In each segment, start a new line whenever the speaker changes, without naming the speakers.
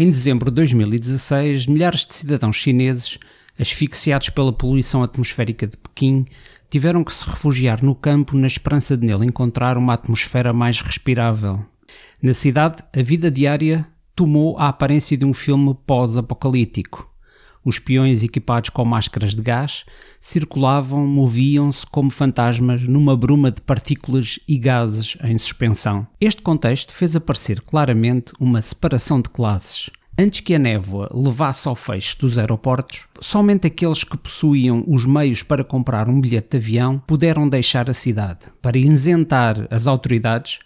Em dezembro de 2016, milhares de cidadãos chineses, asfixiados pela poluição atmosférica de Pequim, tiveram que se refugiar no campo na esperança de nele encontrar uma atmosfera mais respirável. Na cidade, a vida diária tomou a aparência de um filme pós-apocalíptico. Os peões equipados com máscaras de gás circulavam, moviam-se como fantasmas numa bruma de partículas e gases em suspensão. Este contexto fez aparecer claramente uma separação de classes. Antes que a névoa levasse ao fecho dos aeroportos, somente aqueles que possuíam os meios para comprar um bilhete de avião puderam deixar a cidade. Para isentar as autoridades,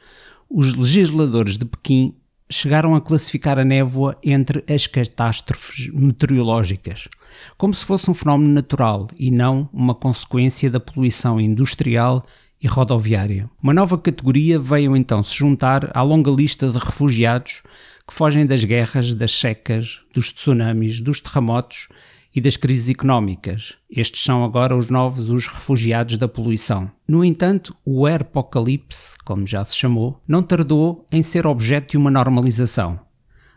os legisladores de Pequim chegaram a classificar a névoa entre as catástrofes meteorológicas, como se fosse um fenómeno natural e não uma consequência da poluição industrial e rodoviária. Uma nova categoria veio então se juntar à longa lista de refugiados que fogem das guerras, das secas, dos tsunamis, dos terremotos e das crises económicas. Estes são agora os novos os refugiados da poluição. No entanto, o Airpocalipse, como já se chamou, não tardou em ser objeto de uma normalização.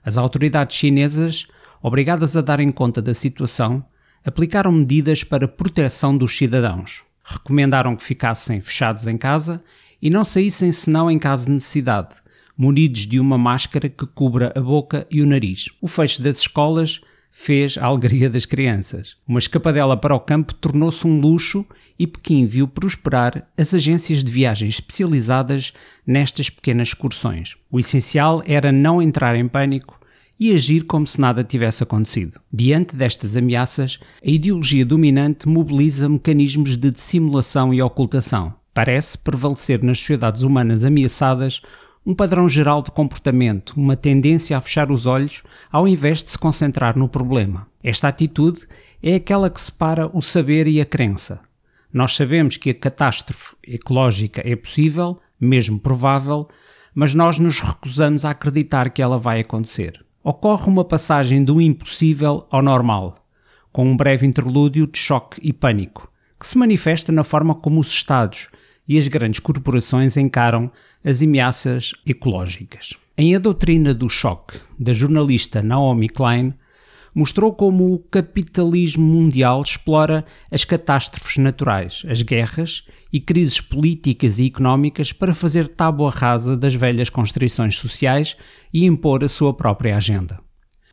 As autoridades chinesas, obrigadas a darem conta da situação, aplicaram medidas para proteção dos cidadãos. Recomendaram que ficassem fechados em casa e não saíssem senão em caso de necessidade, munidos de uma máscara que cubra a boca e o nariz. O fecho das escolas fez a alegria das crianças. Uma escapadela para o campo tornou-se um luxo e Pequim viu prosperar as agências de viagens especializadas nestas pequenas excursões. O essencial era não entrar em pânico e agir como se nada tivesse acontecido. Diante destas ameaças, a ideologia dominante mobiliza mecanismos de dissimulação e ocultação. Parece prevalecer nas sociedades humanas ameaçadas um padrão geral de comportamento, uma tendência a fechar os olhos ao invés de se concentrar no problema. Esta atitude é aquela que separa o saber e a crença. Nós sabemos que a catástrofe ecológica é possível, mesmo provável, mas nós nos recusamos a acreditar que ela vai acontecer. Ocorre uma passagem do impossível ao normal, com um breve interlúdio de choque e pânico, que se manifesta na forma como os Estados e as grandes corporações encaram as ameaças ecológicas. Em A Doutrina do Choque, da jornalista Naomi Klein, mostrou como o capitalismo mundial explora as catástrofes naturais, as guerras e crises políticas e económicas para fazer tábua rasa das velhas constrições sociais e impor a sua própria agenda.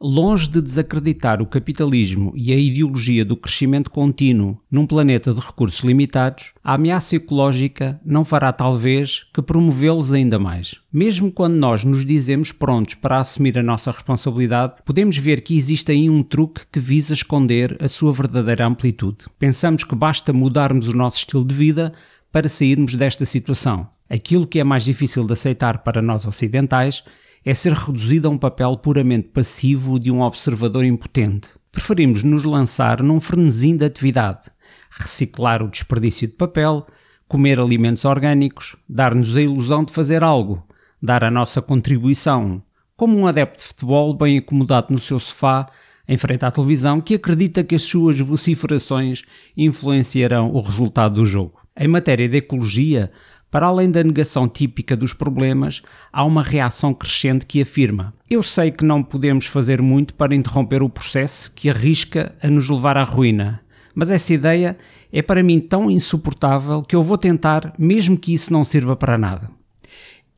Longe de desacreditar o capitalismo e a ideologia do crescimento contínuo num planeta de recursos limitados, a ameaça ecológica não fará talvez que promovê-los ainda mais. Mesmo quando nós nos dizemos prontos para assumir a nossa responsabilidade, podemos ver que existe aí um truque que visa esconder a sua verdadeira amplitude. Pensamos que basta mudarmos o nosso estilo de vida para sairmos desta situação. Aquilo que é mais difícil de aceitar para nós ocidentais é ser reduzido a um papel puramente passivo de um observador impotente. Preferimos nos lançar num frenesim de atividade, reciclar o desperdício de papel, comer alimentos orgânicos, dar-nos a ilusão de fazer algo, dar a nossa contribuição, como um adepto de futebol bem acomodado no seu sofá, em frente à televisão, que acredita que as suas vociferações influenciarão o resultado do jogo. Em matéria de ecologia, para além da negação típica dos problemas, há uma reação crescente que afirma: Eu sei que não podemos fazer muito para interromper o processo que arrisca a nos levar à ruína, mas essa ideia é para mim tão insuportável que eu vou tentar, mesmo que isso não sirva para nada.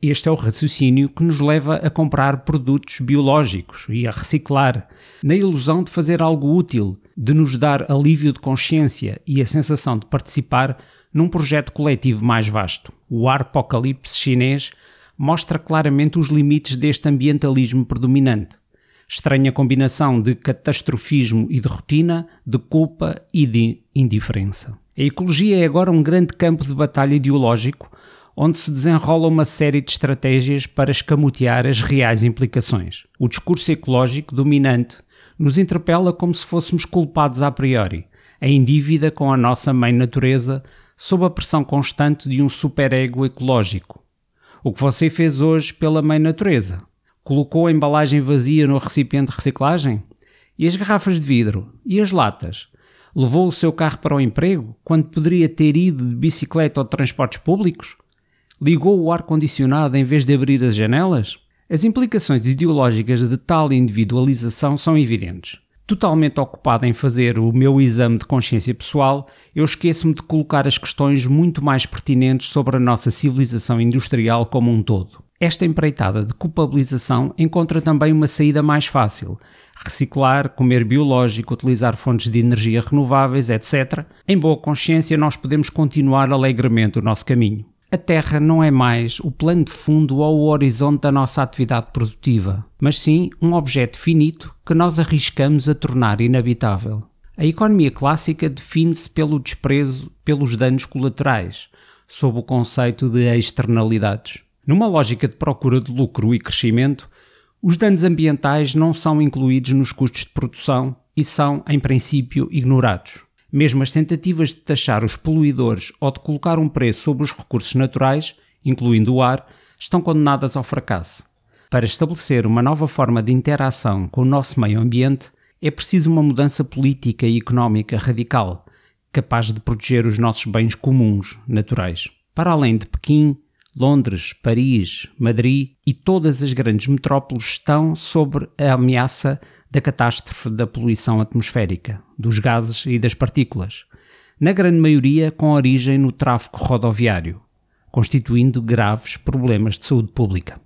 Este é o raciocínio que nos leva a comprar produtos biológicos e a reciclar, na ilusão de fazer algo útil, de nos dar alívio de consciência e a sensação de participar num projeto coletivo mais vasto. O Apocalipse chinês mostra claramente os limites deste ambientalismo predominante. Estranha combinação de catastrofismo e de rotina, de culpa e de indiferença. A ecologia é agora um grande campo de batalha ideológico onde se desenrola uma série de estratégias para escamotear as reais implicações. O discurso ecológico dominante nos interpela como se fôssemos culpados a priori, em dívida com a nossa mãe natureza, sob a pressão constante de um superego ecológico. O que você fez hoje pela mãe natureza? Colocou a embalagem vazia no recipiente de reciclagem? E as garrafas de vidro? E as latas? Levou o seu carro para o emprego quando poderia ter ido de bicicleta ou de transportes públicos? Ligou o ar-condicionado em vez de abrir as janelas? As implicações ideológicas de tal individualização são evidentes. Totalmente ocupado em fazer o meu exame de consciência pessoal, eu esqueço-me de colocar as questões muito mais pertinentes sobre a nossa civilização industrial como um todo. Esta empreitada de culpabilização encontra também uma saída mais fácil: reciclar, comer biológico, utilizar fontes de energia renováveis, etc. Em boa consciência, nós podemos continuar alegremente o nosso caminho. A Terra não é mais o plano de fundo ou o horizonte da nossa atividade produtiva, mas sim um objeto finito que nós arriscamos a tornar inabitável. A economia clássica define-se pelo desprezo pelos danos colaterais, sob o conceito de externalidades. Numa lógica de procura de lucro e crescimento, os danos ambientais não são incluídos nos custos de produção e são, em princípio, ignorados. Mesmo as tentativas de taxar os poluidores ou de colocar um preço sobre os recursos naturais, incluindo o ar, estão condenadas ao fracasso. Para estabelecer uma nova forma de interação com o nosso meio ambiente, é preciso uma mudança política e económica radical, capaz de proteger os nossos bens comuns, naturais. Para além de Pequim, Londres, Paris, Madrid e todas as grandes metrópoles estão sob a ameaça da catástrofe da poluição atmosférica, dos gases e das partículas, na grande maioria com origem no tráfego rodoviário, constituindo graves problemas de saúde pública.